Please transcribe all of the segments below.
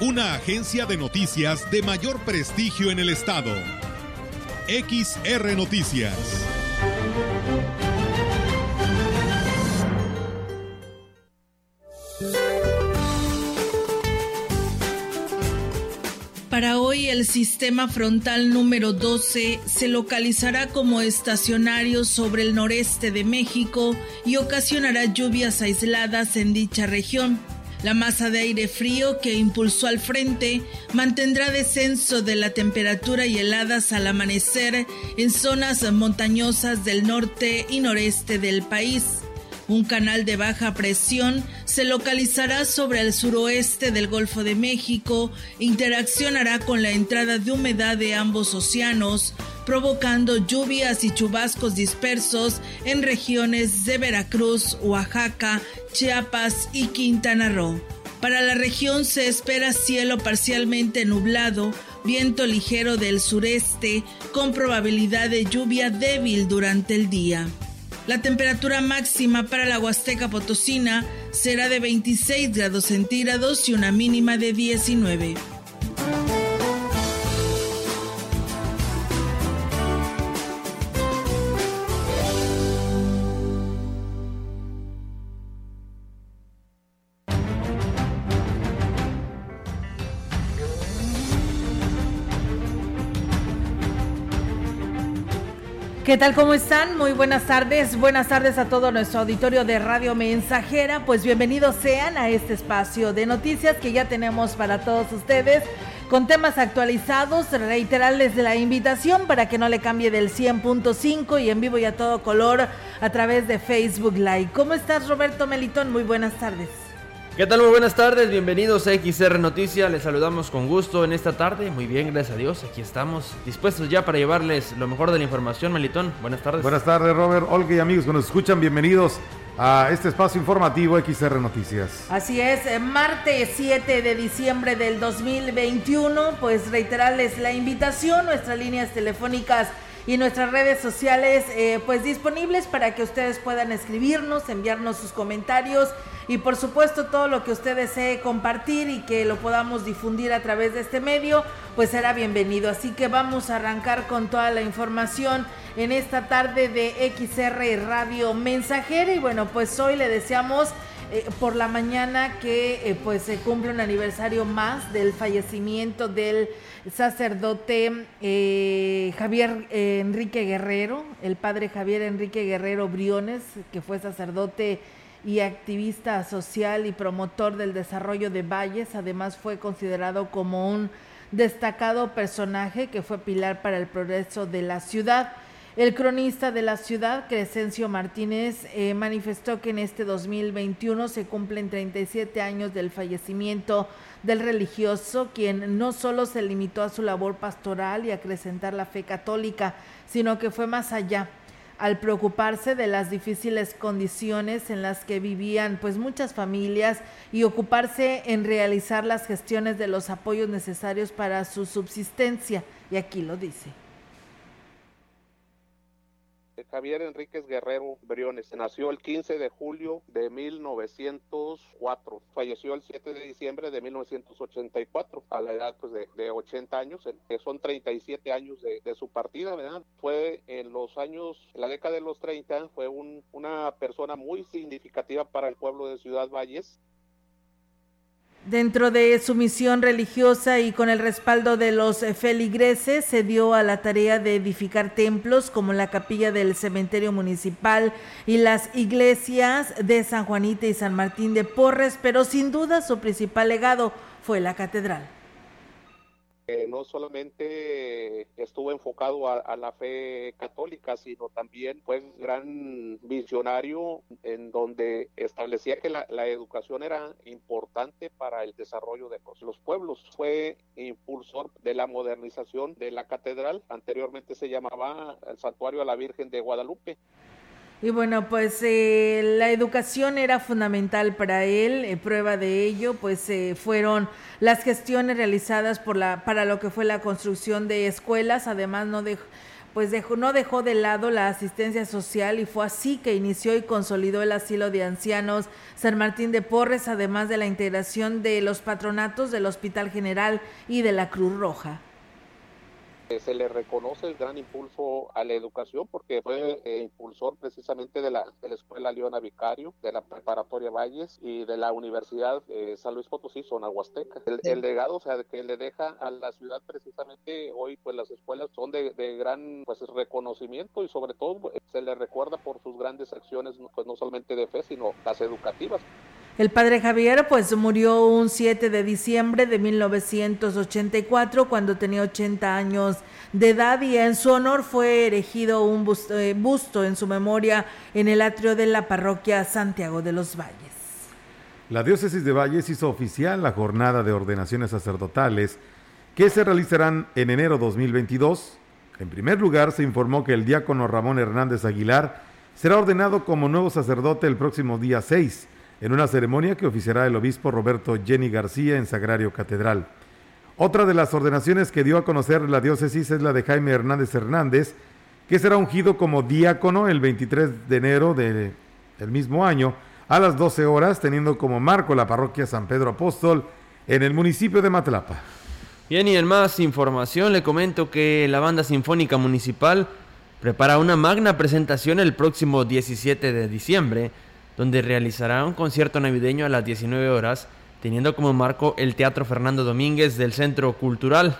Una agencia de noticias de mayor prestigio en el estado. XR Noticias. Para hoy el sistema frontal número 12 se localizará como estacionario sobre el noreste de México y ocasionará lluvias aisladas en dicha región. La masa de aire frío que impulsó al frente mantendrá descenso de la temperatura y heladas al amanecer en zonas montañosas del norte y noreste del país. Un canal de baja presión se localizará sobre el suroeste del Golfo de México, interaccionará con la entrada de humedad de ambos océanos, provocando lluvias y chubascos dispersos en regiones de Veracruz, Oaxaca, Chiapas y Quintana Roo. Para la región se espera cielo parcialmente nublado, viento ligero del sureste, con probabilidad de lluvia débil durante el día. La temperatura máxima para la Huasteca Potosina será de 26 grados centígrados y una mínima de 19. ¿Qué tal? ¿Cómo están? Muy buenas tardes. Buenas tardes a todo nuestro auditorio de Radio Mensajera. Pues bienvenidos sean a este espacio de noticias que ya tenemos para todos ustedes con temas actualizados. Reiterarles la invitación para que no le cambie del 100.5 y en vivo y a todo color a través de Facebook Live. ¿Cómo estás, Roberto Melitón? Muy buenas tardes. ¿Qué tal? Muy buenas tardes, bienvenidos a XR Noticias, les saludamos con gusto en esta tarde, muy bien, gracias a Dios, aquí estamos dispuestos ya para llevarles lo mejor de la información, Melitón, buenas tardes. Buenas tardes, Robert, Olga y amigos que nos escuchan, bienvenidos a este espacio informativo XR Noticias. Así es, eh, martes 7 de diciembre del 2021, pues reiterarles la invitación, nuestras líneas telefónicas y nuestras redes sociales eh, pues disponibles para que ustedes puedan escribirnos, enviarnos sus comentarios y por supuesto todo lo que usted desee compartir y que lo podamos difundir a través de este medio, pues será bienvenido. Así que vamos a arrancar con toda la información en esta tarde de XR Radio Mensajera y bueno, pues hoy le deseamos eh, por la mañana que eh, pues se cumple un aniversario más del fallecimiento del sacerdote eh, Javier Enrique Guerrero, el padre Javier Enrique Guerrero Briones, que fue sacerdote y activista social y promotor del desarrollo de valles. Además fue considerado como un destacado personaje que fue pilar para el progreso de la ciudad. El cronista de la ciudad, Crescencio Martínez, eh, manifestó que en este 2021 se cumplen 37 años del fallecimiento del religioso, quien no solo se limitó a su labor pastoral y a acrecentar la fe católica, sino que fue más allá al preocuparse de las difíciles condiciones en las que vivían pues muchas familias y ocuparse en realizar las gestiones de los apoyos necesarios para su subsistencia. Y aquí lo dice. Javier Enríquez Guerrero Briones. Nació el 15 de julio de 1904. Falleció el 7 de diciembre de 1984 a la edad pues, de, 80 años, que son 37 años de, su partida, ¿verdad? Fue en los años, en la década de los 30, fue una persona muy significativa para el pueblo de Ciudad Valles. Dentro de su misión religiosa y con el respaldo de los feligreses, se dio a la tarea de edificar templos como la capilla del cementerio municipal y las iglesias de San Juanita y San Martín de Porres, pero sin duda su principal legado fue la catedral no solamente estuvo enfocado a, la fe católica, sino también fue un gran visionario en donde establecía que la, educación era importante para el desarrollo de los pueblos. Fue impulsor de la modernización de la catedral, anteriormente se llamaba el Santuario a la Virgen de Guadalupe. Y bueno, pues eh, la educación era fundamental para él. Eh, prueba de ello, pues eh, fueron las gestiones realizadas por la, para lo que fue la construcción de escuelas. Además, no pues dejó, no dejó de lado la asistencia social y fue así que inició y consolidó el asilo de ancianos San Martín de Porres, además de la integración de los patronatos del Hospital General y de la Cruz Roja se le reconoce el gran impulso a la educación porque fue eh, impulsor precisamente de la, de la Escuela Leona Vicario, de la Preparatoria Valles y de la Universidad de San Luis Potosí, zona Huasteca. El, legado, o sea, que le deja a la ciudad precisamente hoy, pues las escuelas son de, de gran pues reconocimiento y sobre todo se le recuerda por sus grandes acciones, pues no solamente de fe, sino las educativas. El padre Javier pues murió un 7 de diciembre de 1984 cuando tenía 80 años de edad y en su honor fue erigido un eh, busto, en su memoria en el atrio de la parroquia Santiago de los Valles. La diócesis de Valles hizo oficial la jornada de ordenaciones sacerdotales que se realizarán en enero 2022. En primer lugar, se informó que el diácono Ramón Hernández Aguilar será ordenado como nuevo sacerdote el próximo día 6 en una ceremonia que oficiará el obispo Roberto Jenny García en Sagrario Catedral. Otra de las ordenaciones que dio a conocer la diócesis es la de Jaime Hernández Hernández, que será ungido como diácono el 23 de enero del mismo año a las 12 horas, teniendo como marco la parroquia San Pedro Apóstol en el municipio de Matlapa. Bien, y en más información le comento que la Banda Sinfónica Municipal prepara una magna presentación el próximo 17 de diciembre donde realizará un concierto navideño a las 19 horas, teniendo como marco el Teatro Fernando Domínguez del Centro Cultural.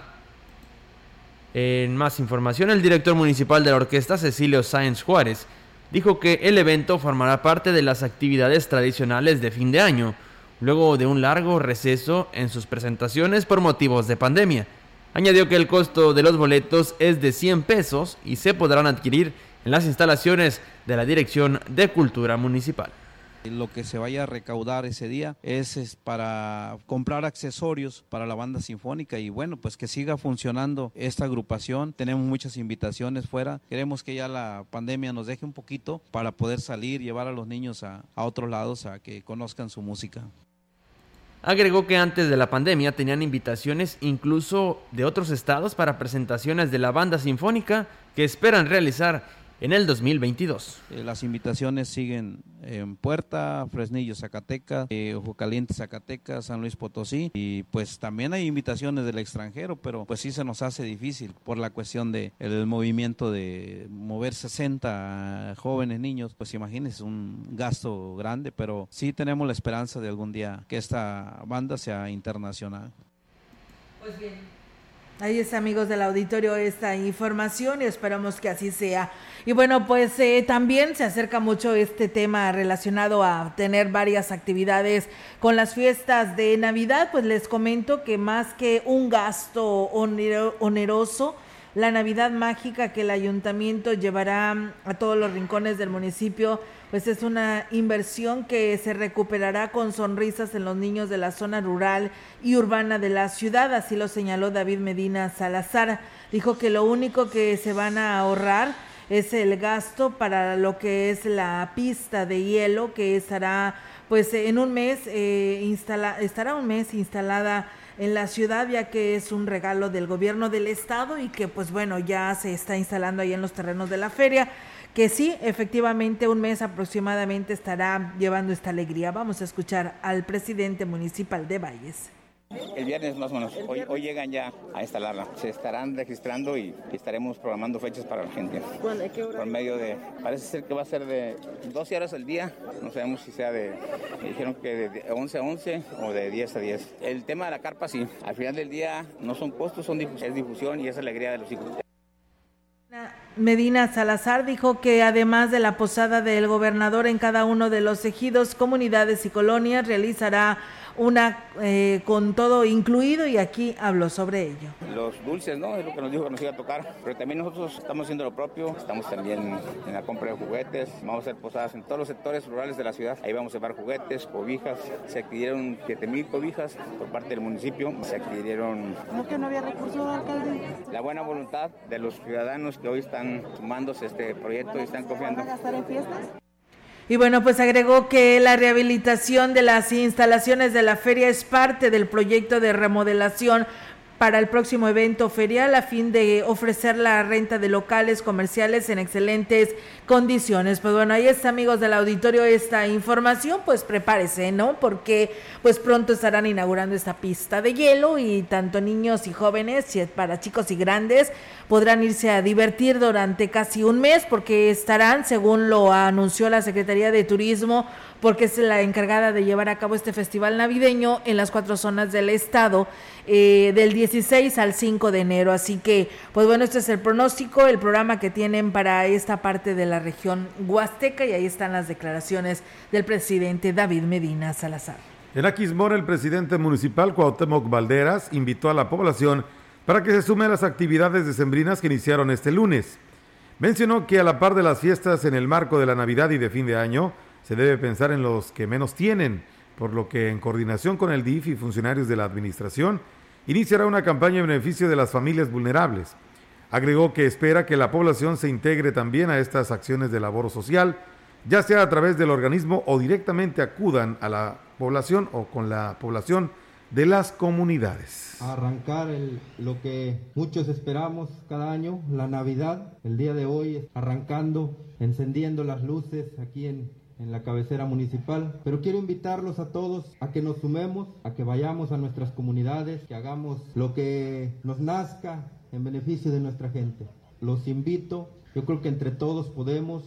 En más información, el director municipal de la orquesta, Cecilio Sáenz Juárez, dijo que el evento formará parte de las actividades tradicionales de fin de año, luego de un largo receso en sus presentaciones por motivos de pandemia. Añadió que el costo de los boletos es de 100 pesos y se podrán adquirir en las instalaciones de la Dirección de Cultura Municipal. Lo que se vaya a recaudar ese día es, para comprar accesorios para la banda sinfónica y bueno, pues que siga funcionando esta agrupación. Tenemos muchas invitaciones fuera. Queremos que ya la pandemia nos deje un poquito para poder salir, llevar a los niños a, a otros lados a que conozcan su música. Agregó que antes de la pandemia tenían invitaciones incluso de otros estados para presentaciones de la banda sinfónica que esperan realizar en el 2022. Eh, las invitaciones siguen en Puerta, Fresnillo, Zacatecas, eh, Ojo Caliente, Zacatecas, San Luis Potosí y pues también hay invitaciones del extranjero, pero pues sí se nos hace difícil por la cuestión de el movimiento de mover 60 jóvenes niños, pues imagínense un gasto grande, pero sí tenemos la esperanza de algún día que esta banda sea internacional. Pues bien. Ahí está, amigos del auditorio, esta información y esperamos que así sea. Y bueno, pues eh, también se acerca mucho este tema relacionado a tener varias actividades con las fiestas de Navidad. Pues les comento que más que un gasto oneroso, la Navidad mágica que el ayuntamiento llevará a todos los rincones del municipio, pues es una inversión que se recuperará con sonrisas en los niños de la zona rural y urbana de la ciudad, así lo señaló David Medina Salazar. Dijo que lo único que se van a ahorrar es el gasto para lo que es la pista de hielo que estará pues en un mes eh, instala, estará un mes instalada en la ciudad, ya que es un regalo del gobierno del estado y que pues bueno, ya se está instalando ahí en los terrenos de la feria, que sí, efectivamente un mes aproximadamente estará llevando esta alegría. Vamos a escuchar al presidente municipal de Valles. El viernes más o menos. Hoy, llegan ya a instalarla. Se estarán registrando y estaremos programando fechas para la gente. Por medio de, parece ser que va a ser de 12 horas al día. No sabemos si sea de, dijeron que de 11 a 11 o de 10 a 10. El tema de la carpa sí. Al final del día no son costos, son es difusión y es alegría de los hijos. Medina Salazar dijo que además de la posada del gobernador en cada uno de los ejidos, comunidades y colonias, realizará una eh, con todo incluido y aquí habló sobre ello. Los dulces, ¿no? Es lo que nos dijo que nos iba a tocar, pero también nosotros estamos haciendo lo propio, estamos también en la compra de juguetes, vamos a hacer posadas en todos los sectores rurales de la ciudad, ahí vamos a llevar juguetes, cobijas, se adquirieron 7 mil cobijas por parte del municipio, se adquirieron... ¿No que no había recursos, alcalde? La buena voluntad de los ciudadanos que hoy están sumándose a este proyecto y están confiando. ¿Van a gastar en fiestas? Y bueno, pues agregó que la rehabilitación de las instalaciones de la feria es parte del proyecto de remodelación para el próximo evento ferial a fin de ofrecer la renta de locales comerciales en excelentes condiciones. Pues bueno, ahí está amigos del auditorio esta información, pues prepárese, ¿no? Porque pues pronto estarán inaugurando esta pista de hielo y tanto niños y jóvenes, para chicos y grandes, podrán irse a divertir durante casi un mes porque estarán, según lo anunció la Secretaría de Turismo, porque es la encargada de llevar a cabo este festival navideño en las cuatro zonas del estado eh, del 16 al 5 de enero. Así que, pues bueno, este es el pronóstico, el programa que tienen para esta parte de la región huasteca y ahí están las declaraciones del presidente David Medina Salazar. En Aquismón, el presidente municipal Cuauhtémoc Valderas invitó a la población para que se sume a las actividades decembrinas que iniciaron este lunes. Mencionó que a la par de las fiestas en el marco de la Navidad y de fin de año, se debe pensar en los que menos tienen, por lo que en coordinación con el DIF y funcionarios de la Administración, iniciará una campaña en beneficio de las familias vulnerables. Agregó que espera que la población se integre también a estas acciones de labor social, ya sea a través del organismo o directamente acudan a la población o con la población de las comunidades. Arrancar lo que muchos esperamos cada año, la Navidad, el día de hoy, arrancando, encendiendo las luces aquí en, en la cabecera municipal. Pero quiero invitarlos a todos a que nos sumemos, a que vayamos a nuestras comunidades, que hagamos lo que nos nazca en beneficio de nuestra gente. Los invito, yo creo que entre todos podemos.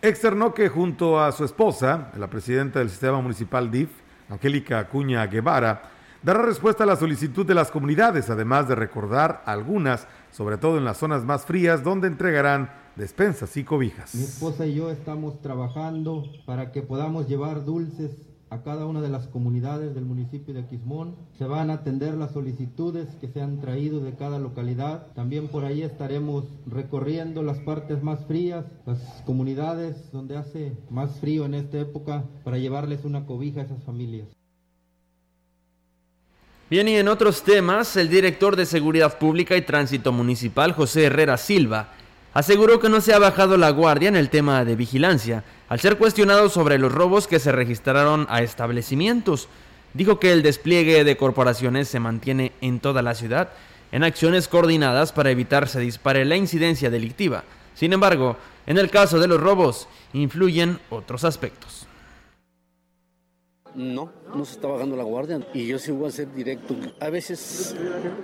Externó que junto a su esposa, la presidenta del sistema municipal DIF, Angélica Acuña Guevara, dará respuesta a la solicitud de las comunidades, además de recordar algunas, sobre todo en las zonas más frías, donde entregarán despensas y cobijas. Mi esposa y yo estamos trabajando para que podamos llevar dulces a cada una de las comunidades del municipio de Quismón. Se van a atender las solicitudes que se han traído de cada localidad. También por ahí estaremos recorriendo las partes más frías, las comunidades donde hace más frío en esta época, para llevarles una cobija a esas familias. Bien, y en otros temas, el director de Seguridad Pública y Tránsito Municipal, José Herrera Silva, aseguró que no se ha bajado la guardia en el tema de vigilancia, al ser cuestionado sobre los robos que se registraron a establecimientos. Dijo que el despliegue de corporaciones se mantiene en toda la ciudad en acciones coordinadas para evitar se dispare la incidencia delictiva. Sin embargo, en el caso de los robos, influyen otros aspectos. No, no se está bajando la guardia y yo sí voy a ser directo. A veces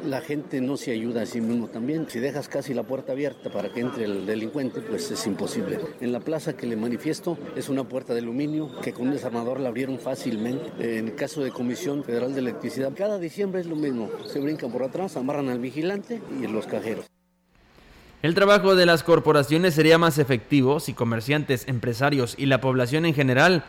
la gente no se ayuda a sí mismo también. Si dejas casi la puerta abierta para que entre el delincuente, pues es imposible. En la plaza que le manifiesto es una puerta de aluminio que con un desarmador la abrieron fácilmente. En el caso de Comisión Federal de Electricidad, cada diciembre es lo mismo. Se brincan por atrás, amarran al vigilante y los cajeros. El trabajo de las corporaciones sería más efectivo si comerciantes, empresarios y la población en general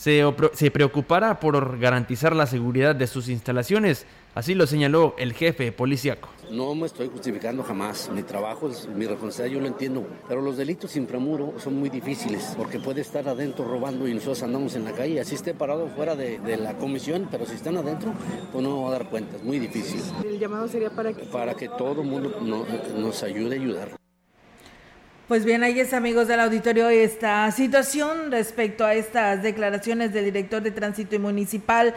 se, preocupará por garantizar la seguridad de sus instalaciones. Así lo señaló el jefe policíaco. No me estoy justificando jamás. Mi trabajo es mi responsabilidad, yo lo entiendo. Pero los delitos inframuro son muy difíciles porque puede estar adentro robando y nosotros andamos en la calle. Así esté parado fuera de, la comisión, pero si están adentro, pues no va a dar cuenta. Es muy difícil. ¿El llamado sería para que? Para que todo el mundo nos ayude a ayudar. Pues bien, ahí es amigos del auditorio esta situación respecto a estas declaraciones del director de tránsito municipal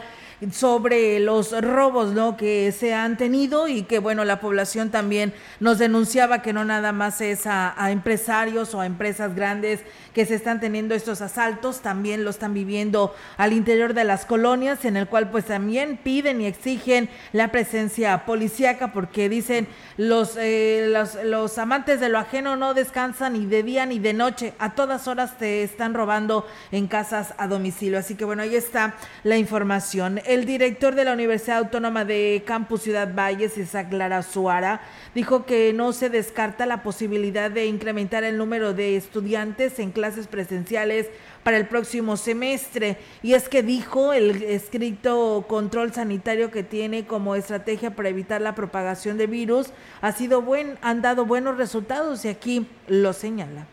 sobre los robos ¿no? que se han tenido y que bueno, la población también nos denunciaba que no nada más es a, empresarios o a empresas grandes que se están teniendo estos asaltos, también lo están viviendo al interior de las colonias, en el cual pues también piden y exigen la presencia policíaca porque dicen los, eh, los, los amantes de lo ajeno no descansan ni de día ni de noche. A todas horas te están robando en casas a domicilio. Así que bueno, ahí está la información. El director de la Universidad Autónoma de Campus Ciudad Valles, Isaac Lara Suara, dijo que no se descarta la posibilidad de incrementar el número de estudiantes en clases presenciales para el próximo semestre. Y es que dijo el escrito control sanitario que tiene como estrategia para evitar la propagación de virus ha sido buen, han dado buenos resultados y aquí lo señala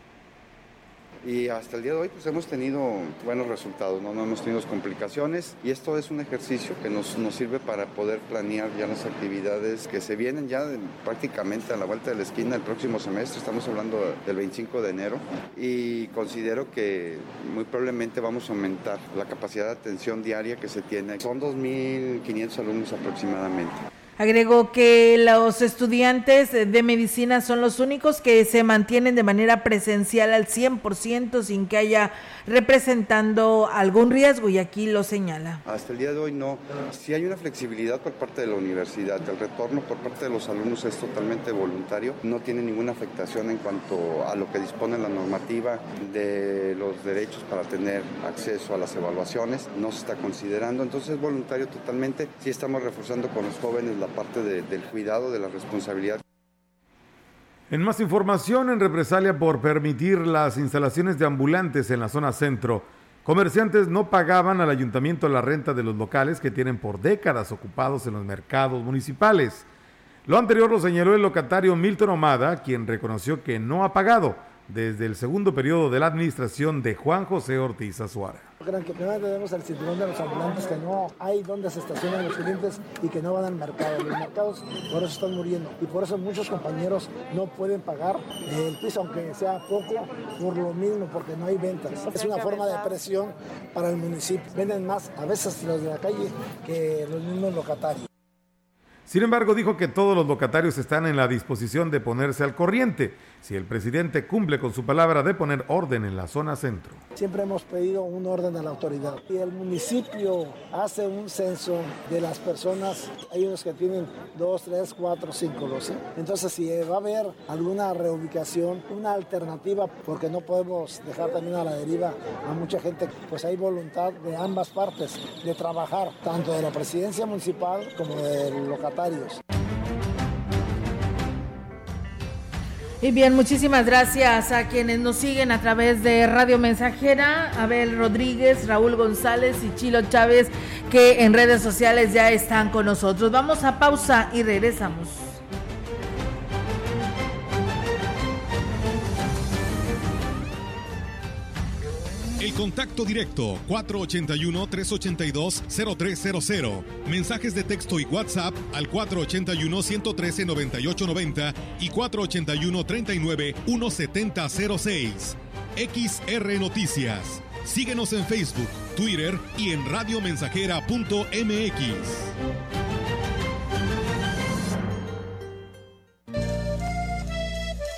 y hasta el día de hoy pues hemos tenido buenos resultados, no, no hemos tenido complicaciones y esto es un ejercicio que nos, nos sirve para poder planear ya las actividades que se vienen ya prácticamente a la vuelta de la esquina el próximo semestre, estamos hablando del 25 de enero y considero que muy probablemente vamos a aumentar la capacidad de atención diaria que se tiene. Son 2.500 alumnos aproximadamente. Agregó que los estudiantes de medicina son los únicos que se mantienen de manera presencial al 100% sin que haya representando algún riesgo y aquí lo señala. Hasta el día de hoy no. Si hay una flexibilidad por parte de la universidad, el retorno por parte de los alumnos es totalmente voluntario, no tiene ninguna afectación en cuanto a lo que dispone la normativa de los derechos para tener acceso a las evaluaciones, no se está considerando, entonces es voluntario totalmente. Sí estamos reforzando con los jóvenes la parte del cuidado, de la responsabilidad. En más información, en represalia por permitir las instalaciones de ambulantes en la zona centro, comerciantes no pagaban al ayuntamiento la renta de los locales que tienen por décadas ocupados en los mercados municipales. Lo anterior lo señaló el locatario Milton Omada, quien reconoció que no ha pagado desde el segundo periodo de la administración de Juan José Ortiz Azuara. Creo que primero tenemos el cinturón de los ambulantes que no hay donde se estacionan los clientes y que no van al mercado. Los mercados por eso están muriendo y por eso muchos compañeros no pueden pagar el piso, aunque sea poco, por lo mismo, porque no hay ventas. Es una forma de presión para el municipio. Venden más a veces los de la calle que los mismos locatarios. Sin embargo, dijo que todos los locatarios están en la disposición de ponerse al corriente si el presidente cumple con su palabra de poner orden en la zona centro. Siempre hemos pedido un orden a la autoridad. Y el municipio hace un censo de las personas, hay unos que tienen dos, tres, cuatro, cinco, no sé. Entonces, si va a haber alguna reubicación, una alternativa, porque no podemos dejar también a la deriva a mucha gente, pues hay voluntad de ambas partes de trabajar, tanto de la presidencia municipal como de locatario y bien, muchísimas gracias a quienes nos siguen a través de Radio Mensajera, Abel Rodríguez, Raúl González y Chilo Chávez, que en redes sociales ya están con nosotros. Vamos a pausa y regresamos. Contacto directo 481-382-0300. Mensajes de texto y WhatsApp al 481-113-9890 y 481-39-1706. XR Noticias. Síguenos en Facebook, Twitter y en radiomensajera.mx.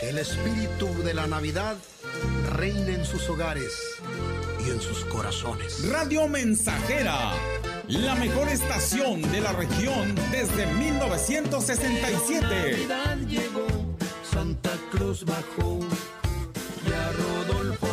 El espíritu de la Navidad reina en sus hogares y en sus corazones. Radio Mensajera, la mejor estación de la región desde 1967. Navidad llegó, Santa Cruz bajó y a Rodolfo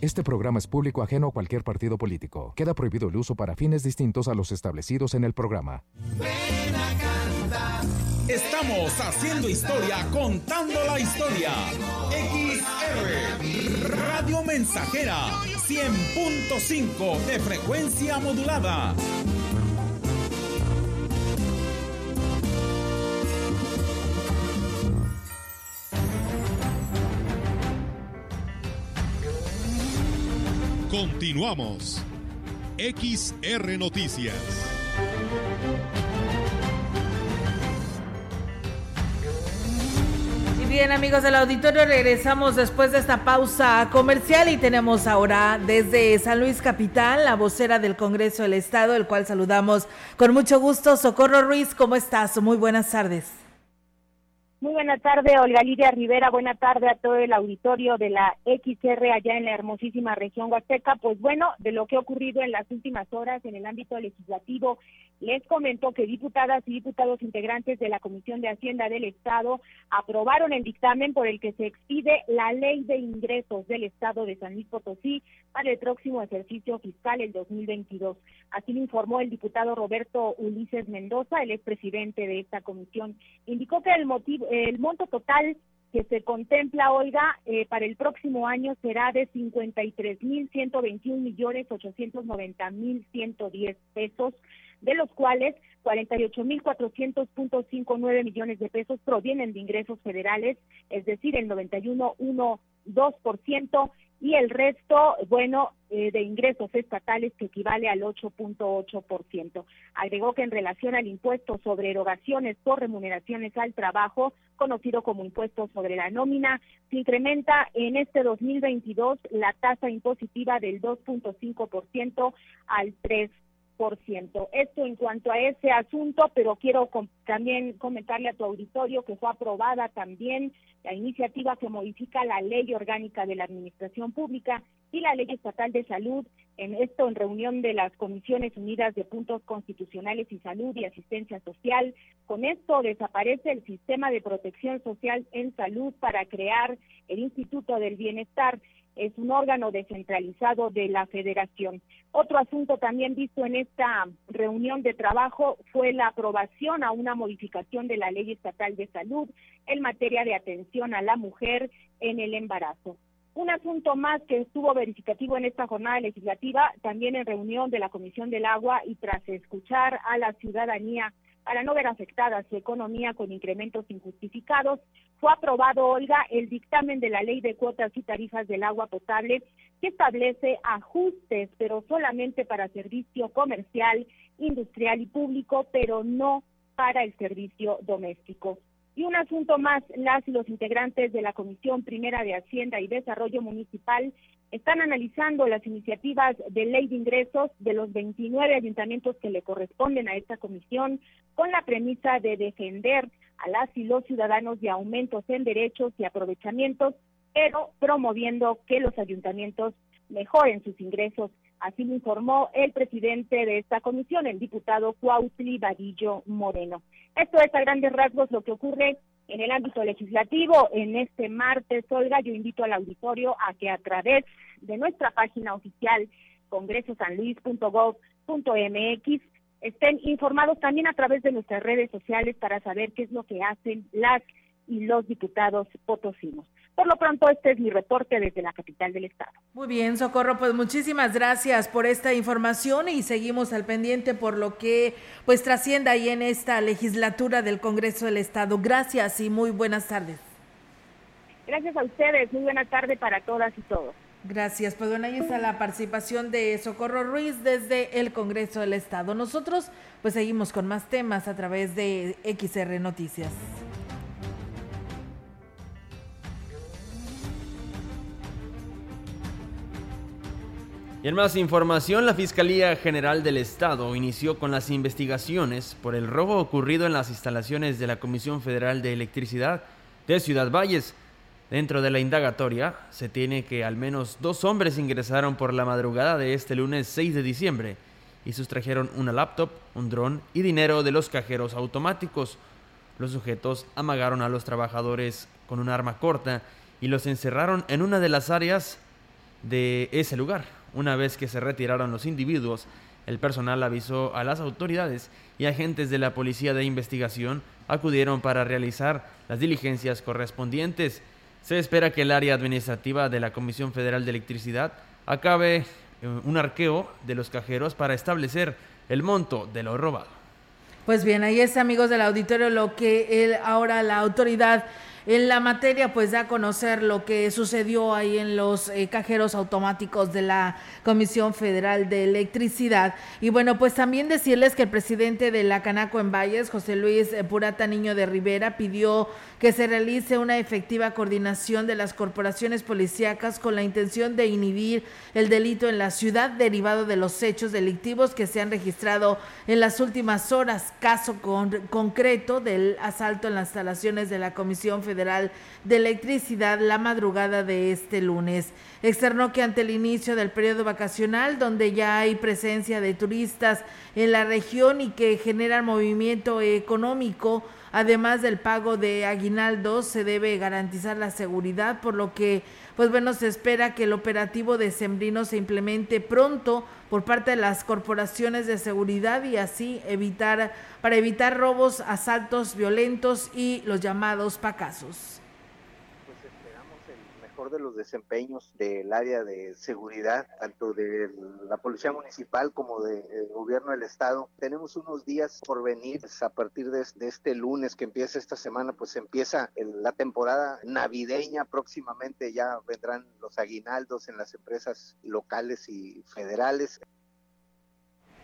Este programa es público ajeno a cualquier partido político. Queda prohibido el uso para fines distintos a los establecidos en el programa. Ven a cantar Estamos haciendo historia, contando la historia. XR Radio Mensajera 100.5 de frecuencia modulada. Continuamos. XR Noticias. Y bien amigos del auditorio, regresamos después de esta pausa comercial y tenemos ahora desde San Luis Capital la vocera del Congreso del Estado, el cual saludamos con mucho gusto. Socorro Ruiz, ¿cómo estás? Muy buenas tardes. Muy buena tarde, Olga Lidia Rivera. Buena tarde a todo el auditorio de la XR allá en la hermosísima región Huasteca. Pues bueno, de lo que ha ocurrido en las últimas horas en el ámbito legislativo, les comento que diputadas y diputados integrantes de la Comisión de Hacienda del Estado aprobaron el dictamen por el que se expide la Ley de Ingresos del Estado de San Luis Potosí para el próximo ejercicio fiscal el 2022. Así lo informó el diputado Roberto Ulises Mendoza, el expresidente de esta comisión. Indicó que el motivo el monto total que se contempla, oiga, eh, para el próximo año será de 53.121 millones 890 mil 110 pesos, de los cuales 48.400.59 millones de pesos provienen de ingresos federales, es decir, el 91.12%, y el resto, bueno, eh, de ingresos estatales que equivale al 8.8%. Agregó que en relación al impuesto sobre erogaciones por remuneraciones al trabajo, conocido como impuesto sobre la nómina, se incrementa en este 2022 la tasa impositiva del 2.5% al 3%. Esto en cuanto a ese asunto, pero quiero también comentarle a tu auditorio que fue aprobada también la iniciativa que modifica la ley orgánica de la Administración Pública y la ley estatal de salud, en esto en reunión de las Comisiones Unidas de Puntos Constitucionales y Salud y Asistencia Social. Con esto desaparece el sistema de protección social en salud para crear el Instituto del Bienestar es un órgano descentralizado de la federación. Otro asunto también visto en esta reunión de trabajo fue la aprobación a una modificación de la ley estatal de salud en materia de atención a la mujer en el embarazo. Un asunto más que estuvo verificativo en esta jornada legislativa, también en reunión de la Comisión del Agua y tras escuchar a la ciudadanía para no ver afectada su economía con incrementos injustificados, fue aprobado, Olga, el dictamen de la Ley de Cuotas y Tarifas del Agua Potable que establece ajustes, pero solamente para servicio comercial, industrial y público, pero no para el servicio doméstico. Y un asunto más, las y los integrantes de la Comisión Primera de Hacienda y Desarrollo Municipal están analizando las iniciativas de ley de ingresos de los 29 ayuntamientos que le corresponden a esta comisión con la premisa de defender a las y los ciudadanos de aumentos en derechos y aprovechamientos, pero promoviendo que los ayuntamientos mejoren sus ingresos. Así lo informó el presidente de esta comisión, el diputado Cuautli Vadillo Moreno. Esto es a grandes rasgos lo que ocurre en el ámbito legislativo. En este martes, Olga, yo invito al auditorio a que a través de nuestra página oficial congresosanluis.gov.mx estén informados también a través de nuestras redes sociales para saber qué es lo que hacen las y los diputados potosinos. Por lo pronto, este es mi reporte desde la capital del estado. Muy bien, Socorro, pues muchísimas gracias por esta información y seguimos al pendiente por lo que pues trascienda ahí en esta legislatura del Congreso del Estado. Gracias y muy buenas tardes. Gracias a ustedes, muy buena tarde para todas y todos. Gracias. Pues bueno, ahí está la participación de Socorro Ruiz desde el Congreso del Estado. Nosotros pues seguimos con más temas a través de XR Noticias. Y en más información, la Fiscalía General del Estado inició con las investigaciones por el robo ocurrido en las instalaciones de la Comisión Federal de Electricidad de Ciudad Valles. Dentro de la indagatoria se tiene que al menos dos hombres ingresaron por la madrugada de este lunes 6 de diciembre y sustrajeron una laptop, un dron y dinero de los cajeros automáticos. Los sujetos amagaron a los trabajadores con un arma corta y los encerraron en una de las áreas de ese lugar. Una vez que se retiraron los individuos, el personal avisó a las autoridades y agentes de la Policía de Investigación acudieron para realizar las diligencias correspondientes. Se espera que el área administrativa de la Comisión Federal de Electricidad acabe eh, un arqueo de los cajeros para establecer el monto de lo robado. Pues bien, ahí es amigos del auditorio lo que él, ahora la autoridad en la materia, pues da a conocer lo que sucedió ahí en los eh, cajeros automáticos de la Comisión Federal de Electricidad. Y bueno, pues también decirles que el presidente de la Canaco en Valles, José Luis eh, Purata Niño de Rivera, pidió que se realice una efectiva coordinación de las corporaciones policíacas con la intención de inhibir el delito en la ciudad derivado de los hechos delictivos que se han registrado en las últimas horas. Caso concreto del asalto en las instalaciones de la Comisión Federal de Electricidad la madrugada de este lunes. Externó que ante el inicio del periodo vacacional, donde ya hay presencia de turistas en la región y que generan movimiento económico, además del pago de aguinaldos, se debe garantizar la seguridad, por lo que, pues bueno, se espera que el operativo de Sembrino se implemente pronto por parte de las corporaciones de seguridad y así evitar para evitar robos, asaltos violentos y los llamados pacazos de los desempeños del área de seguridad, tanto de la Policía Municipal como del Gobierno del Estado. Tenemos unos días por venir pues, a partir de, este lunes que empieza esta semana, pues empieza la temporada navideña. Próximamente ya vendrán los aguinaldos en las empresas locales y federales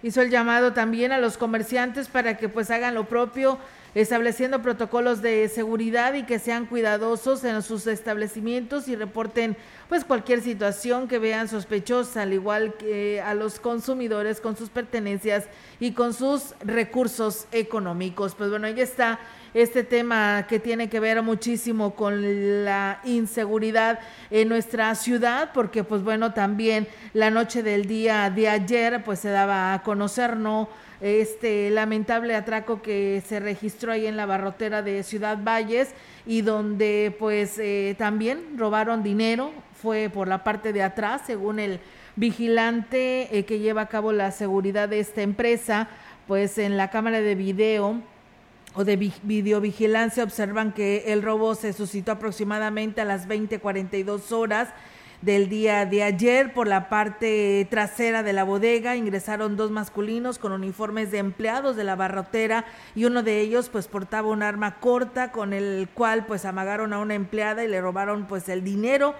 hizo el llamado también a los comerciantes para que pues hagan lo propio estableciendo protocolos de seguridad y que sean cuidadosos en sus establecimientos y reporten pues cualquier situación que vean sospechosa, al igual que a los consumidores con sus pertenencias y con sus recursos económicos. Pues bueno, ahí está este tema que tiene que ver muchísimo con la inseguridad en nuestra ciudad, porque pues bueno, también la noche del día de ayer pues se daba a conocer, ¿no? este lamentable atraco que se registró ahí en la barrotera de Ciudad Valles y donde pues eh, también robaron dinero, fue por la parte de atrás, según el vigilante eh, que lleva a cabo la seguridad de esta empresa, pues en la cámara de video o de videovigilancia observan que el robo se suscitó aproximadamente a las 20:42 horas del día de ayer. Por la parte trasera de la bodega ingresaron dos masculinos con uniformes de empleados de la barrotera y uno de ellos pues portaba un arma corta con el cual pues amagaron a una empleada y le robaron pues el dinero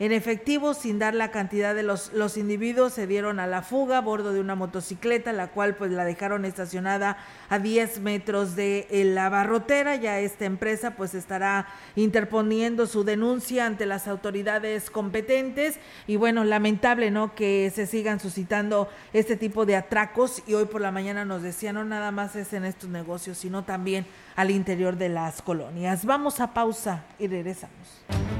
en efectivo, sin dar la cantidad de los, los individuos, se dieron a la fuga a bordo de una motocicleta, la cual pues la dejaron estacionada a 10 metros de eh, la barrotera. Ya esta empresa pues estará interponiendo su denuncia ante las autoridades competentes y bueno, lamentable, ¿no? Que se sigan suscitando este tipo de atracos y hoy por la mañana nos decían, no nada más es en estos negocios, sino también al interior de las colonias. Vamos a pausa y regresamos.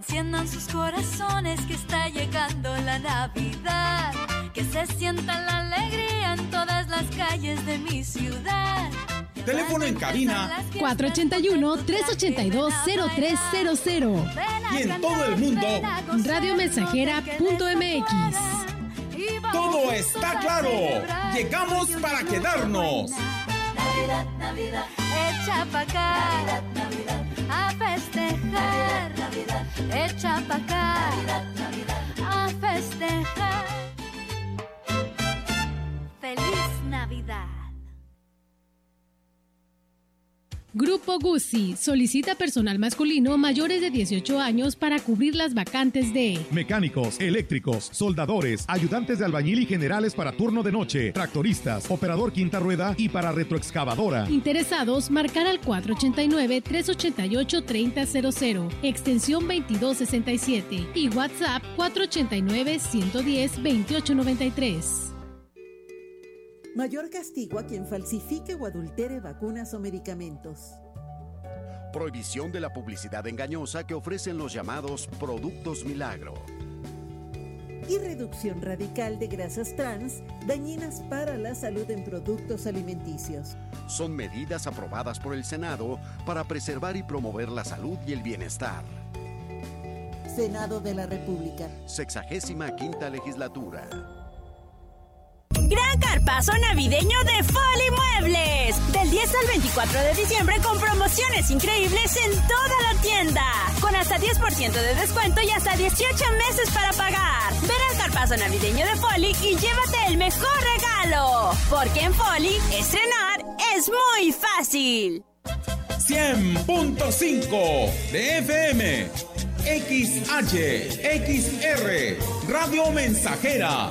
Enciendan sus corazones que está llegando la Navidad. Que se sienta la alegría en todas las calles de mi ciudad. Teléfono en cabina 481-382-0300. Y en todo el mundo, radiomensajera.mx. Todo está claro. Llegamos para quedarnos. Navidad, Navidad. Echa pa' acá. Navidad, A festejar. Echa pa' acá. A festejar. Feliz Grupo Guzzi solicita personal masculino mayores de 18 años para cubrir las vacantes de Mecánicos, eléctricos, soldadores, ayudantes de albañil y generales para turno de noche, tractoristas, operador quinta rueda y para retroexcavadora. Interesados, marcar al 489-388-3000, extensión 2267 y WhatsApp 489-110-2893. Mayor castigo a quien falsifique o adultere vacunas o medicamentos. Prohibición de la publicidad engañosa que ofrecen los llamados productos milagro. Y reducción radical de grasas trans dañinas para la salud en productos alimenticios. Son medidas aprobadas por el Senado para preservar y promover la salud y el bienestar. Senado de la República. Sexagésima quinta legislatura. Gran carpazo navideño de Foli Muebles. Del 10 al 24 de diciembre con promociones increíbles en toda la tienda. Con hasta 10% de descuento y hasta 18 meses para pagar. Ven al carpazo navideño de Foli y llévate el mejor regalo. Porque en Foli, estrenar es muy fácil. 100.5 de FM. XH, XR, Radio Mensajera,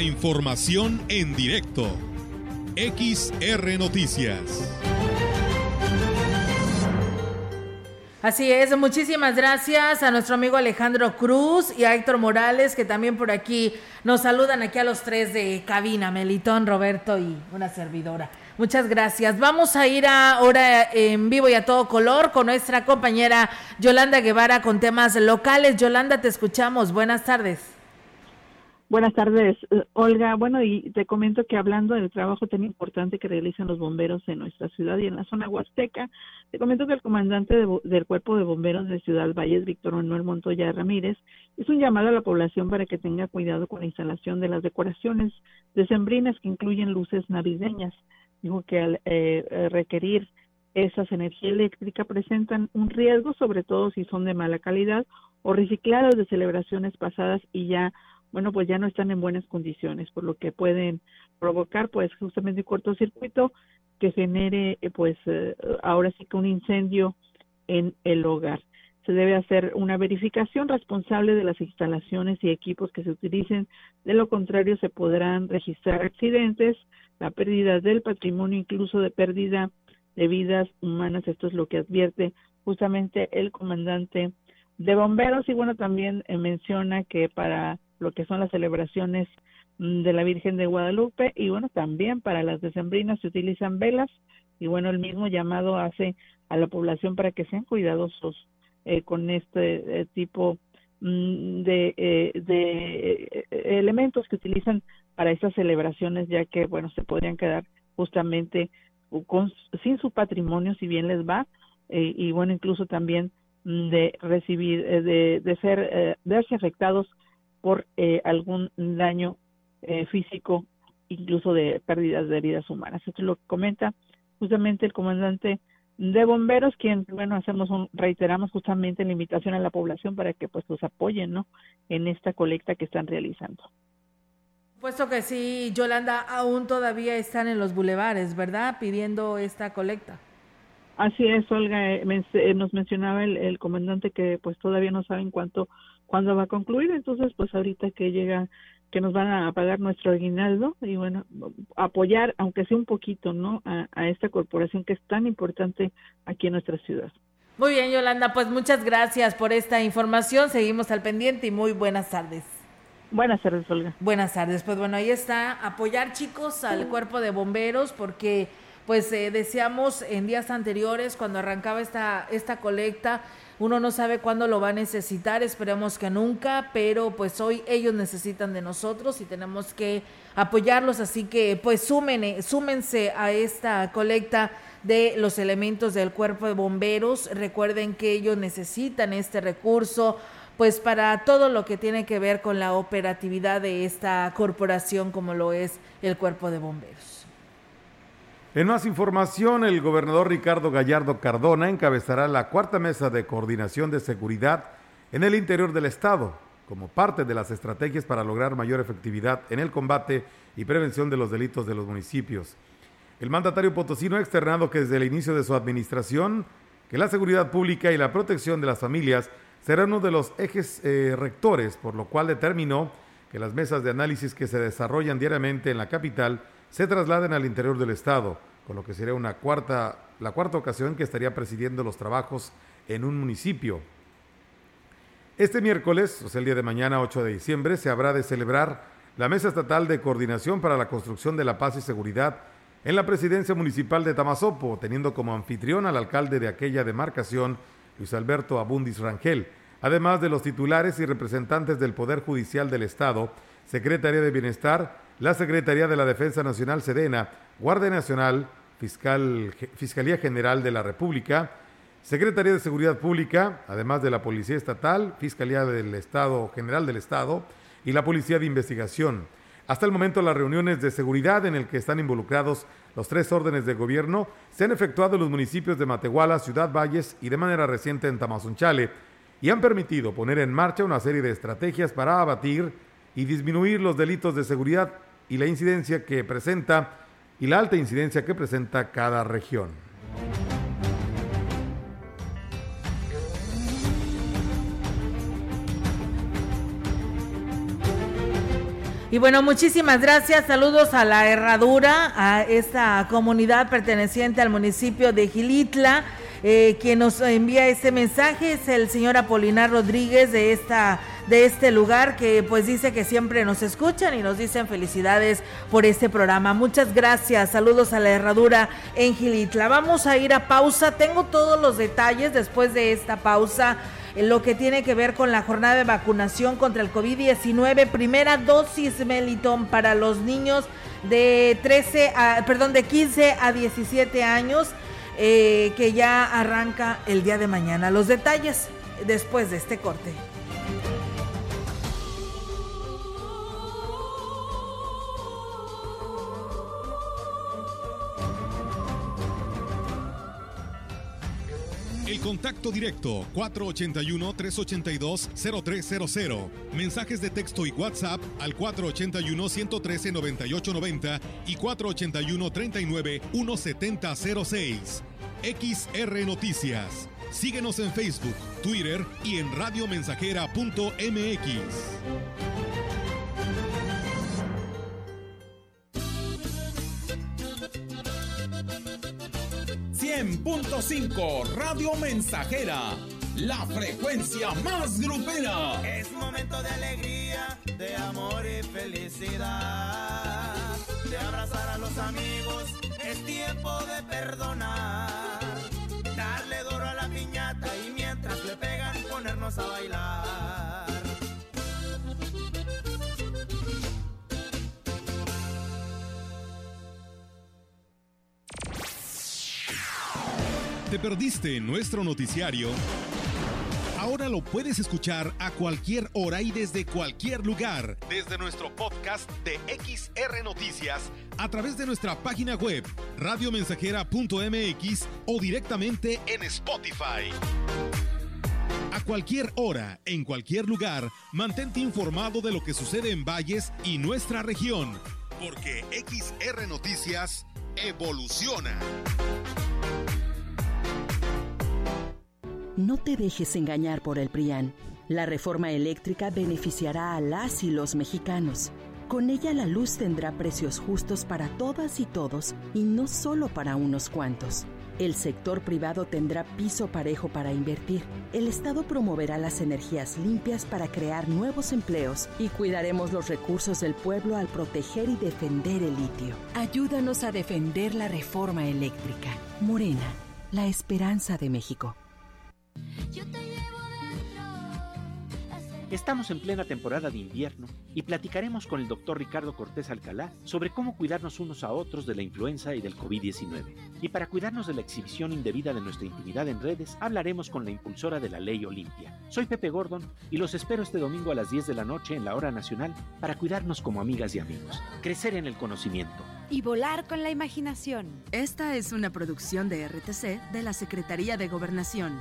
Información en directo. XR Noticias. Así es, muchísimas gracias a nuestro amigo Alejandro Cruz y a Héctor Morales, que también por aquí nos saludan aquí a los tres de cabina, Melitón, Roberto y una servidora. Muchas gracias. Vamos a ir ahora en vivo y a todo color con nuestra compañera Yolanda Guevara con temas locales. Yolanda, te escuchamos. Buenas tardes. Buenas tardes, eh, Olga. Bueno, y te comento que hablando del trabajo tan importante que realizan los bomberos en nuestra ciudad y en la zona huasteca, te comento que el comandante del Cuerpo de Bomberos de Ciudad Valles, Víctor Manuel Montoya Ramírez, hizo un llamado a la población para que tenga cuidado con la instalación de las decoraciones decembrinas que incluyen luces navideñas. Dijo que al eh, eh, requerir esas energía eléctrica presentan un riesgo, sobre todo si son de mala calidad o reciclados de celebraciones pasadas y ya bueno, pues ya no están en buenas condiciones, por lo que pueden provocar pues justamente un cortocircuito que genere eh, pues eh, ahora sí que un incendio en el hogar. Se debe hacer una verificación responsable de las instalaciones y equipos que se utilicen, de lo contrario se podrán registrar accidentes, la pérdida del patrimonio, incluso de pérdida de vidas humanas. Esto es lo que advierte justamente el comandante de bomberos y bueno, también eh, menciona que para lo que son las celebraciones mm, de la Virgen de Guadalupe y bueno, también para las decembrinas se utilizan velas y bueno, el mismo llamado hace a la población para que sean cuidadosos eh, con este eh, tipo mm, de, eh, de elementos que utilizan para estas celebraciones, ya que bueno, se podrían quedar justamente con, sin su patrimonio si bien les va y bueno, incluso también mm, de recibir, de, de ser, verse afectados por eh, algún daño eh, físico, incluso de pérdidas de vidas humanas. Esto es lo que comenta justamente el comandante de bomberos, quien, bueno, hacemos un, reiteramos justamente la invitación a la población para que pues los apoyen, ¿no? En esta colecta que están realizando. Puesto que sí, Yolanda, aún todavía están en los bulevares, ¿verdad? Pidiendo esta colecta. Así es, Olga, eh, nos mencionaba el, el, comandante que pues todavía no saben cuánto cuándo va a concluir. Entonces, pues ahorita que llega, que nos van a pagar nuestro aguinaldo y bueno, apoyar, aunque sea un poquito, ¿no? A, a esta corporación que es tan importante aquí en nuestra ciudad. Muy bien, Yolanda, pues muchas gracias por esta información. Seguimos al pendiente y muy buenas tardes. Buenas tardes, Olga. Buenas tardes. Pues bueno, ahí está, apoyar chicos al cuerpo de bomberos porque pues eh, decíamos en días anteriores cuando arrancaba esta, esta colecta, uno no sabe cuándo lo va a necesitar, esperemos que nunca, pero pues hoy ellos necesitan de nosotros y tenemos que apoyarlos, así que pues sumen, súmense a esta colecta de los elementos del cuerpo de bomberos. Recuerden que ellos necesitan este recurso pues para todo lo que tiene que ver con la operatividad de esta corporación como lo es el cuerpo de bomberos. En más información, el gobernador Ricardo Gallardo Cardona encabezará la cuarta mesa de coordinación de seguridad en el interior del Estado, como parte de las estrategias para lograr mayor efectividad en el combate y prevención de los delitos de los municipios. El mandatario potosino ha externado que desde el inicio de su administración, que la seguridad pública y la protección de las familias será uno de los ejes eh, rectores, por lo cual determinó que las mesas de análisis que se desarrollan diariamente en la capital se trasladen al interior del Estado, con lo que sería una cuarta, la cuarta ocasión que estaría presidiendo los trabajos en un municipio. Este miércoles, o sea, el día de mañana 8 de diciembre, se habrá de celebrar la Mesa Estatal de Coordinación para la Construcción de la Paz y Seguridad en la presidencia municipal de Tamazopo, teniendo como anfitrión al alcalde de aquella demarcación, Luis Alberto Abundis Rangel, además de los titulares y representantes del Poder Judicial del Estado, Secretaría de Bienestar, la Secretaría de la Defensa Nacional Sedena, Guardia Nacional, Fiscal, Fiscalía General de la República, Secretaría de Seguridad Pública, además de la Policía Estatal, Fiscalía del Estado General del Estado y la Policía de Investigación. Hasta el momento las reuniones de seguridad en el que están involucrados los tres órdenes de gobierno se han efectuado en los municipios de Matehuala, Ciudad Valles y de manera reciente en Tamazunchale y han permitido poner en marcha una serie de estrategias para abatir y disminuir los delitos de seguridad y la incidencia que presenta y la alta incidencia que presenta cada región. Y bueno, muchísimas gracias. Saludos a la Herradura, a esta comunidad perteneciente al municipio de Gilitla. Eh, quien nos envía este mensaje es el señor Apolinar Rodríguez de esta de este lugar que pues dice que siempre nos escuchan y nos dicen felicidades por este programa. Muchas gracias. Saludos a la Herradura en Gilitla. Vamos a ir a pausa. Tengo todos los detalles después de esta pausa en lo que tiene que ver con la jornada de vacunación contra el COVID-19. Primera dosis Meliton para los niños de 13 a, perdón, de 15 a 17 años. Eh, que ya arranca el día de mañana. Los detalles después de este corte. El contacto directo 481-382-0300. Mensajes de texto y WhatsApp al 481-113-9890 y 481-39-1706. XR Noticias. Síguenos en Facebook, Twitter y en radiomensajera.mx. 100.5 Radio Mensajera, la frecuencia más grupera. Es momento de alegría, de amor y felicidad, de abrazar a los amigos, es tiempo de perdonar, a bailar. ¿Te perdiste nuestro noticiario? Ahora lo puedes escuchar a cualquier hora y desde cualquier lugar, desde nuestro podcast de XR Noticias, a través de nuestra página web, radiomensajera.mx o directamente en Spotify. A cualquier hora, en cualquier lugar, mantente informado de lo que sucede en Valles y nuestra región, porque XR Noticias evoluciona. No te dejes engañar por el PRIAN. La reforma eléctrica beneficiará a las y los mexicanos. Con ella la luz tendrá precios justos para todas y todos y no solo para unos cuantos. El sector privado tendrá piso parejo para invertir. El Estado promoverá las energías limpias para crear nuevos empleos y cuidaremos los recursos del pueblo al proteger y defender el litio. Ayúdanos a defender la reforma eléctrica. Morena, la esperanza de México. Estamos en plena temporada de invierno y platicaremos con el doctor Ricardo Cortés Alcalá sobre cómo cuidarnos unos a otros de la influenza y del COVID-19. Y para cuidarnos de la exhibición indebida de nuestra intimidad en redes, hablaremos con la impulsora de la ley Olimpia. Soy Pepe Gordon y los espero este domingo a las 10 de la noche en la hora nacional para cuidarnos como amigas y amigos. Crecer en el conocimiento. Y volar con la imaginación. Esta es una producción de RTC de la Secretaría de Gobernación.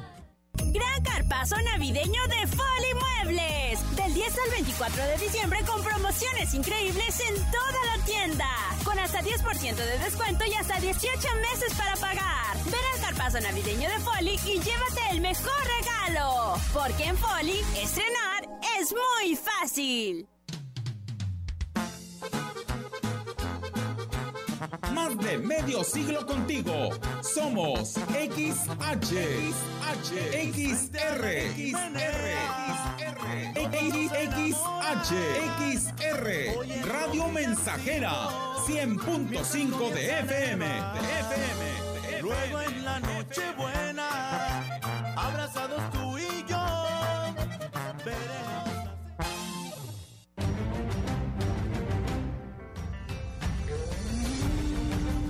Gran carpazo navideño de Foli Muebles. Del 10 al 24 de diciembre con promociones increíbles en toda la tienda. Con hasta 10% de descuento y hasta 18 meses para pagar. Ven al carpazo navideño de Foli y llévate el mejor regalo. Porque en Foli, estrenar es muy fácil. Más de medio siglo contigo. Somos XH, XH, XR, XR, XH, XR, Radio Mensajera, 100.5 de FM, de FM. Luego en la noche buena, abrazados tú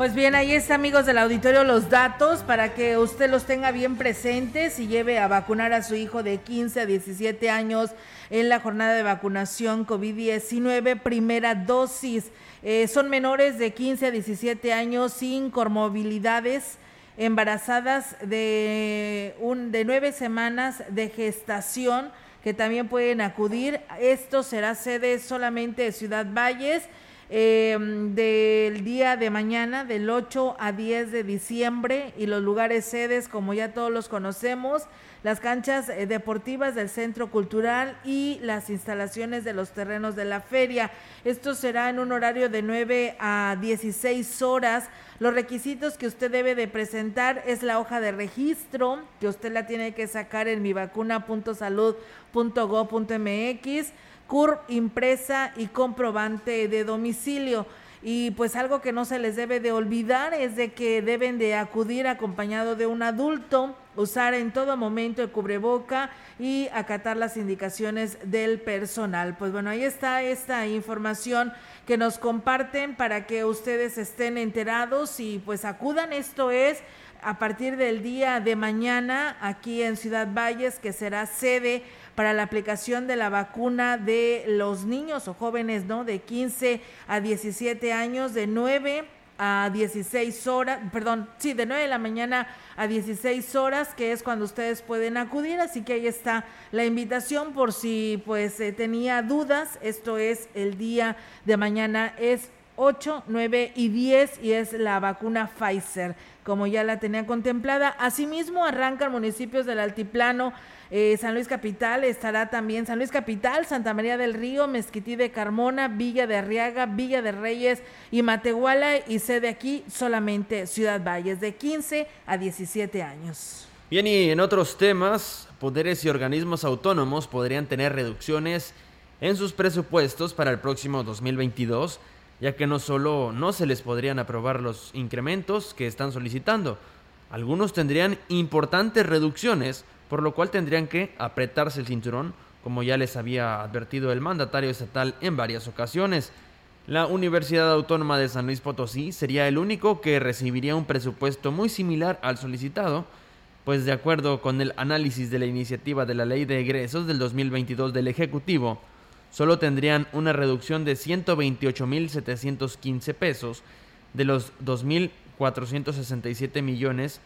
Pues bien, ahí está, amigos del auditorio, los datos para que usted los tenga bien presentes y lleve a vacunar a su hijo de 15 a 17 años en la jornada de vacunación COVID-19, primera dosis. Eh, son menores de 15 a 17 años sin comorbilidades embarazadas de, un, de nueve semanas de gestación que también pueden acudir. Esto será sede solamente de Ciudad Valles eh, del día de mañana, del 8 a 10 de diciembre, y los lugares sedes, como ya todos los conocemos, las canchas eh, deportivas del Centro Cultural y las instalaciones de los terrenos de la feria. Esto será en un horario de 9 a 16 horas. Los requisitos que usted debe de presentar es la hoja de registro, que usted la tiene que sacar en mivacuna.salud.go.mx CURP impresa y comprobante de domicilio. Y pues algo que no se les debe de olvidar es de que deben de acudir acompañado de un adulto, usar en todo momento el cubreboca y acatar las indicaciones del personal. Pues bueno, ahí está esta información que nos comparten para que ustedes estén enterados y pues acudan. Esto es a partir del día de mañana aquí en Ciudad Valles, que será sede para la aplicación de la vacuna de los niños o jóvenes, ¿no? De 15 a 17 años, de 9 a 16 horas, perdón, sí, de 9 de la mañana a 16 horas, que es cuando ustedes pueden acudir, así que ahí está la invitación por si pues eh, tenía dudas, esto es el día de mañana, es 8, 9 y 10 y es la vacuna Pfizer, como ya la tenía contemplada. Asimismo, arrancan municipios del Altiplano, eh, San Luis Capital, estará también San Luis Capital, Santa María del Río, Mezquití de Carmona, Villa de Arriaga, Villa de Reyes y Matehuala y sede aquí solamente Ciudad Valles, de 15 a 17 años. Bien, y en otros temas, poderes y organismos autónomos podrían tener reducciones en sus presupuestos para el próximo 2022 ya que no solo no se les podrían aprobar los incrementos que están solicitando, algunos tendrían importantes reducciones, por lo cual tendrían que apretarse el cinturón, como ya les había advertido el mandatario estatal en varias ocasiones. La Universidad Autónoma de San Luis Potosí sería el único que recibiría un presupuesto muy similar al solicitado, pues de acuerdo con el análisis de la iniciativa de la Ley de Egresos del 2022 del Ejecutivo, solo tendrían una reducción de 128.715 pesos de los 2.467 millones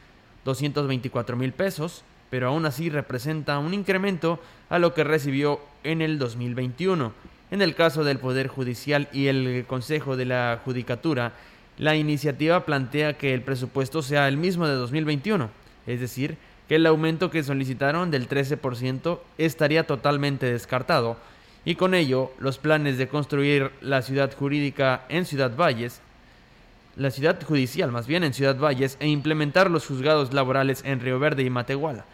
224 mil pesos pero aún así representa un incremento a lo que recibió en el 2021. En el caso del Poder Judicial y el Consejo de la Judicatura, la iniciativa plantea que el presupuesto sea el mismo de 2021, es decir, que el aumento que solicitaron del 13% estaría totalmente descartado, y con ello los planes de construir la ciudad jurídica en Ciudad Valles, la ciudad judicial más bien en Ciudad Valles, e implementar los juzgados laborales en Río Verde y Matehuala.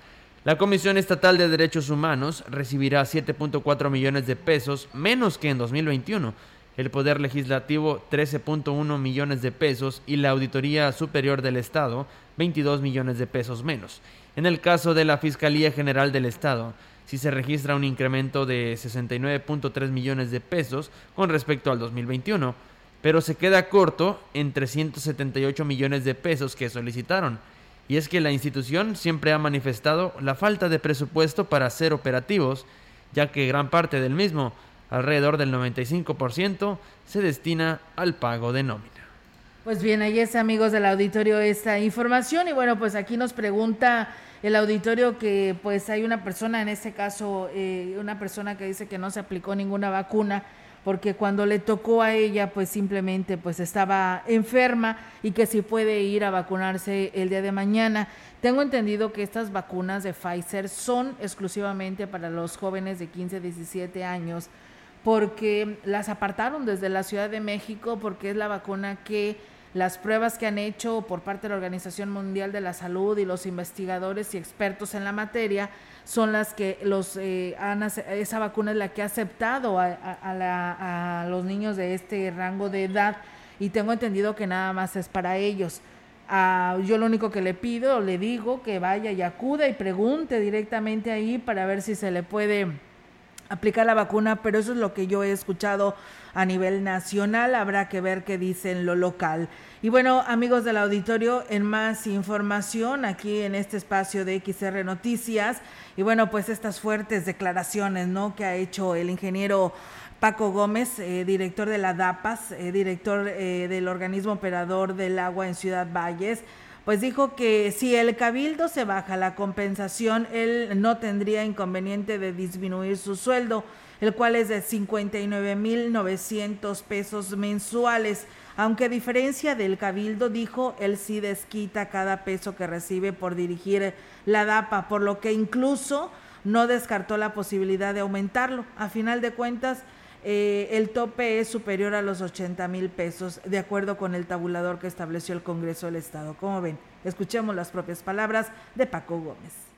La Comisión Estatal de Derechos Humanos recibirá 7.4 millones de pesos menos que en 2021, el Poder Legislativo 13.1 millones de pesos y la Auditoría Superior del Estado 22 millones de pesos menos. En el caso de la Fiscalía General del Estado, si se registra un incremento de 69.3 millones de pesos con respecto al 2021, pero se queda corto en 378 millones de pesos que solicitaron. Y es que la institución siempre ha manifestado la falta de presupuesto para ser operativos, ya que gran parte del mismo alrededor del 95%, se destina al pago de nómina. Pues bien, ahí es amigos del auditorio esta información y bueno, pues aquí nos pregunta el auditorio que pues hay una persona, en este caso eh, una persona que dice que no se aplicó ninguna vacuna porque cuando le tocó a ella pues simplemente pues estaba enferma y que si puede ir a vacunarse el día de mañana. Tengo entendido que estas vacunas de Pfizer son exclusivamente para los jóvenes de 15 17 años porque las apartaron desde la Ciudad de México, porque es la vacuna que las pruebas que han hecho por parte de la Organización Mundial de la Salud y los investigadores y expertos en la materia son las que los eh, han, esa vacuna es la que ha aceptado a, los niños de este rango de edad y tengo entendido que nada más es para ellos. Ah, yo lo único que le pido, le digo que vaya y acuda y pregunte directamente ahí para ver si se le puede aplicar la vacuna, pero eso es lo que yo he escuchado a nivel nacional, habrá que ver qué dicen lo local. Y bueno, amigos del auditorio, en más información aquí en este espacio de XR Noticias, y bueno, pues estas fuertes declaraciones, ¿no? Que ha hecho el ingeniero Paco Gómez, eh, director de la DAPAS, eh, director eh, del organismo operador del agua en Ciudad Valles, pues dijo que si el cabildo se baja la compensación, él no tendría inconveniente de disminuir su sueldo, el cual es de 59.900 pesos mensuales. Aunque a diferencia del cabildo, dijo, él sí desquita cada peso que recibe por dirigir la DAPA, por lo que incluso no descartó la posibilidad de aumentarlo. A final de cuentas, eh, el tope es superior a los 80 mil pesos, de acuerdo con el tabulador que estableció el Congreso del Estado. Como ven, escuchemos las propias palabras de Paco Gómez.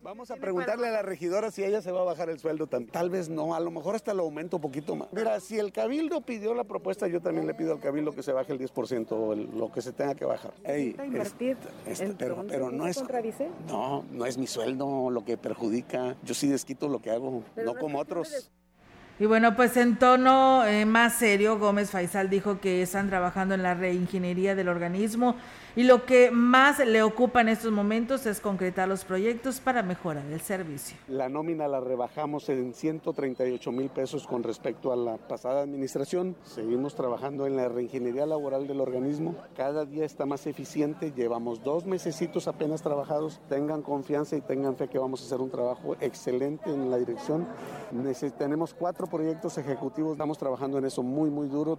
Vamos a preguntarle a la regidora si ella se va a bajar el sueldo. Tal vez no, a lo mejor hasta lo aumento un poquito más. Mira, si el cabildo pidió la propuesta, yo también le pido al cabildo que se baje el 10%, lo que se tenga que bajar. Ey, invertir pero, pero no es... No, no es mi sueldo lo que perjudica. Yo sí desquito lo que hago, no como otros. Y bueno, pues en tono eh, más serio, Gómez Faisal dijo que están trabajando en la reingeniería del organismo y lo que más le ocupa en estos momentos es concretar los proyectos para mejorar el servicio. La nómina la rebajamos en 138 mil pesos con respecto a la pasada administración. Seguimos trabajando en la reingeniería laboral del organismo. Cada día está más eficiente. Llevamos dos mesecitos apenas trabajados. Tengan confianza y tengan fe que vamos a hacer un trabajo excelente en la dirección. tenemos cuatro proyectos ejecutivos. Estamos trabajando en eso muy, muy duro.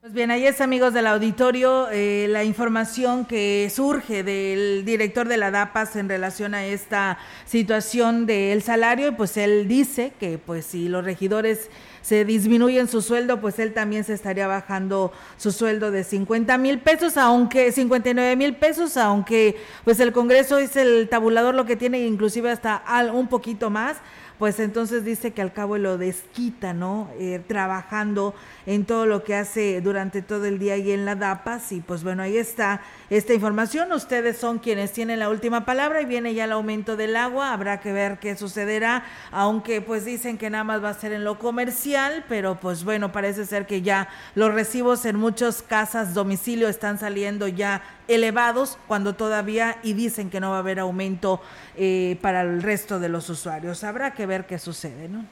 Pues bien, ahí es amigos del auditorio eh, la información que surge del director de la DAPAS en relación a esta situación del salario, pues él dice que pues si los regidores se disminuyen su sueldo, pues él también se estaría bajando su sueldo de 50 mil pesos, aunque 59 mil pesos, aunque pues el Congreso es el tabulador lo que tiene, inclusive hasta un poquito más pues entonces dice que al cabo lo desquita, ¿no? Eh, trabajando en todo lo que hace durante todo el día y en la DAPAS. Y pues bueno, ahí está esta información. Ustedes son quienes tienen la última palabra y viene ya el aumento del agua. Habrá que ver qué sucederá, aunque pues dicen que nada más va a ser en lo comercial, pero pues bueno, parece ser que ya los recibos en muchas casas, domicilio están saliendo ya elevados cuando todavía y dicen que no va a haber aumento eh, para el resto de los usuarios. Habrá que ver qué sucede, ¿no?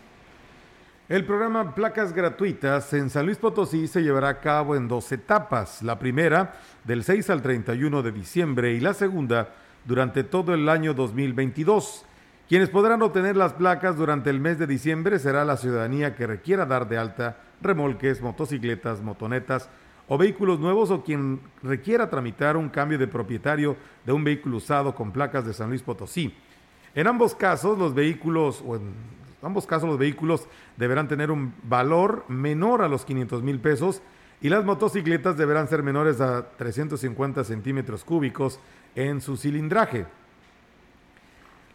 El programa Placas Gratuitas en San Luis Potosí se llevará a cabo en dos etapas. La primera del 6 al 31 de diciembre y la segunda durante todo el año 2022. Quienes podrán obtener las placas durante el mes de diciembre será la ciudadanía que requiera dar de alta remolques, motocicletas, motonetas o vehículos nuevos o quien requiera tramitar un cambio de propietario de un vehículo usado con placas de San Luis Potosí. En ambos casos, los vehículos, o en ambos casos, los vehículos deberán tener un valor menor a los 500 mil pesos y las motocicletas deberán ser menores a 350 centímetros cúbicos en su cilindraje.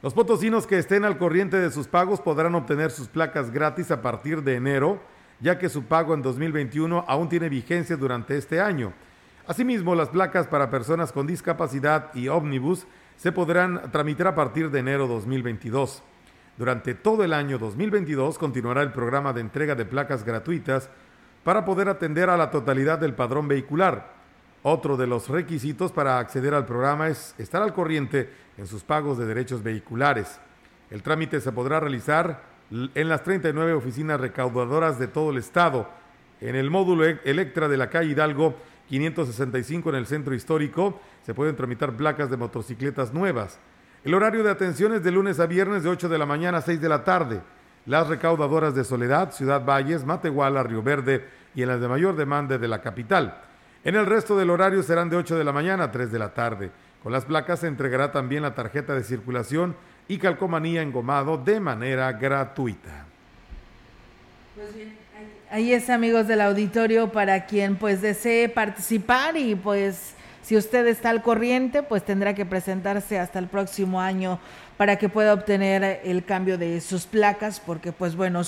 Los potosinos que estén al corriente de sus pagos podrán obtener sus placas gratis a partir de enero, ya que su pago en 2021 aún tiene vigencia durante este año. Asimismo, las placas para personas con discapacidad y ómnibus se podrán tramitar a partir de enero 2022. Durante todo el año 2022 continuará el programa de entrega de placas gratuitas para poder atender a la totalidad del padrón vehicular. Otro de los requisitos para acceder al programa es estar al corriente en sus pagos de derechos vehiculares. El trámite se podrá realizar en las 39 oficinas recaudadoras de todo el estado, en el módulo e-, Electra de la calle Hidalgo 565 en el centro histórico, se pueden tramitar placas de motocicletas nuevas. El horario de atención es de lunes a viernes de 8 de la mañana a 6 de la tarde. Las recaudadoras de Soledad, Ciudad Valles, Matehuala, Río Verde y en las de mayor demanda de la capital. En el resto del horario serán de 8 de la mañana a 3 de la tarde. Con las placas se entregará también la tarjeta de circulación y calcomanía engomado de manera gratuita. Pues ahí es amigos del auditorio para quien pues desee participar y pues si usted está al corriente pues tendrá que presentarse hasta el próximo año para que pueda obtener el cambio de sus placas, porque pues bueno,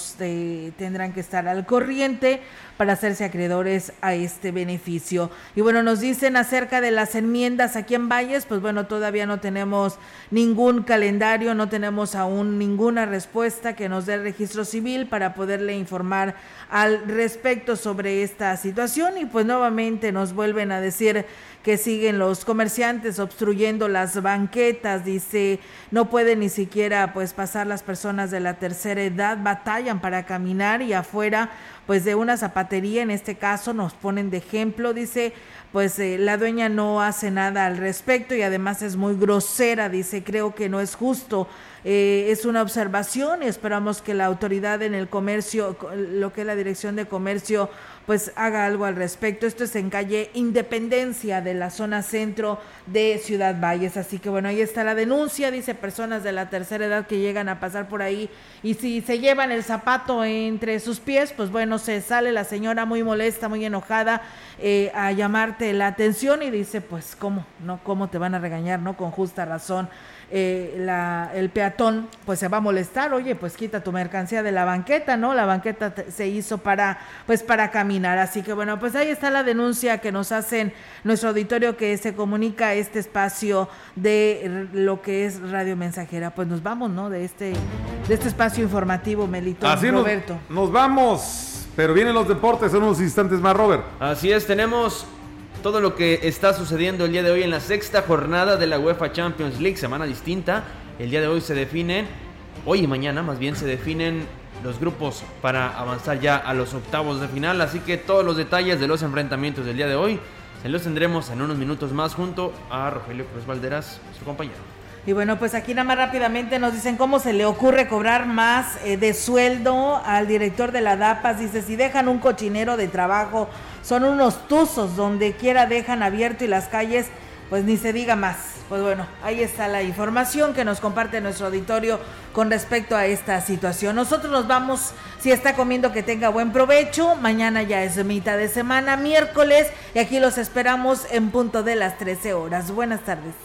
tendrán que estar al corriente para hacerse acreedores a este beneficio. Y bueno, nos dicen acerca de las enmiendas aquí en Valles, pues bueno, todavía no tenemos ningún calendario, no tenemos aún ninguna respuesta que nos dé el registro civil para poderle informar al respecto sobre esta situación y pues nuevamente nos vuelven a decir que siguen los comerciantes obstruyendo las banquetas, dice, no pueden ni siquiera pues pasar las personas de la tercera edad, batallan para caminar y afuera pues de una zapatería, en este caso nos ponen de ejemplo, dice, pues eh, la dueña no hace nada al respecto y además es muy grosera, dice, creo que no es justo. Eh, es una observación y esperamos que la autoridad en el comercio, lo que es la dirección de comercio, pues haga algo al respecto. Esto es en calle Independencia de la zona centro de Ciudad Valles. Así que bueno, ahí está la denuncia, dice personas de la tercera edad que llegan a pasar por ahí y si se llevan el zapato entre sus pies, pues bueno, se sale la señora muy molesta, muy enojada eh, a llamarte la atención y dice, pues cómo, no, cómo te van a regañar, no, con justa razón. Eh, el peatón pues se va a molestar, oye, pues quita tu mercancía de la banqueta, ¿no? La banqueta se hizo para, pues para caminar. Así que bueno, pues ahí está la denuncia que nos hacen nuestro auditorio que se comunica este espacio de lo que es Radio Mensajera. Pues nos vamos, ¿no? De este, de este espacio informativo, Melito. Así Roberto. Nos, nos vamos, pero vienen los deportes en unos instantes más, Robert. Así es, tenemos todo lo que está sucediendo el día de hoy en la sexta jornada de la UEFA Champions League, semana distinta. El día de hoy se definen, hoy y mañana más bien se definen los grupos para avanzar ya a los octavos de final, así que todos los detalles de los enfrentamientos del día de hoy se los tendremos en unos minutos más junto a Rogelio Cruz Valderas, su compañero. Y bueno, pues aquí nada más rápidamente nos dicen cómo se le ocurre cobrar más eh, de sueldo al director de la DAPAS. Dice, si dejan un cochinero de trabajo son unos tuzos, donde quiera dejan abierto y las calles, pues ni se diga más. Pues bueno, ahí está la información que nos comparte nuestro auditorio con respecto a esta situación. Nosotros nos vamos, si está comiendo que tenga buen provecho, mañana ya es mitad de semana, miércoles, y aquí los esperamos en punto de las 13 horas. Buenas tardes.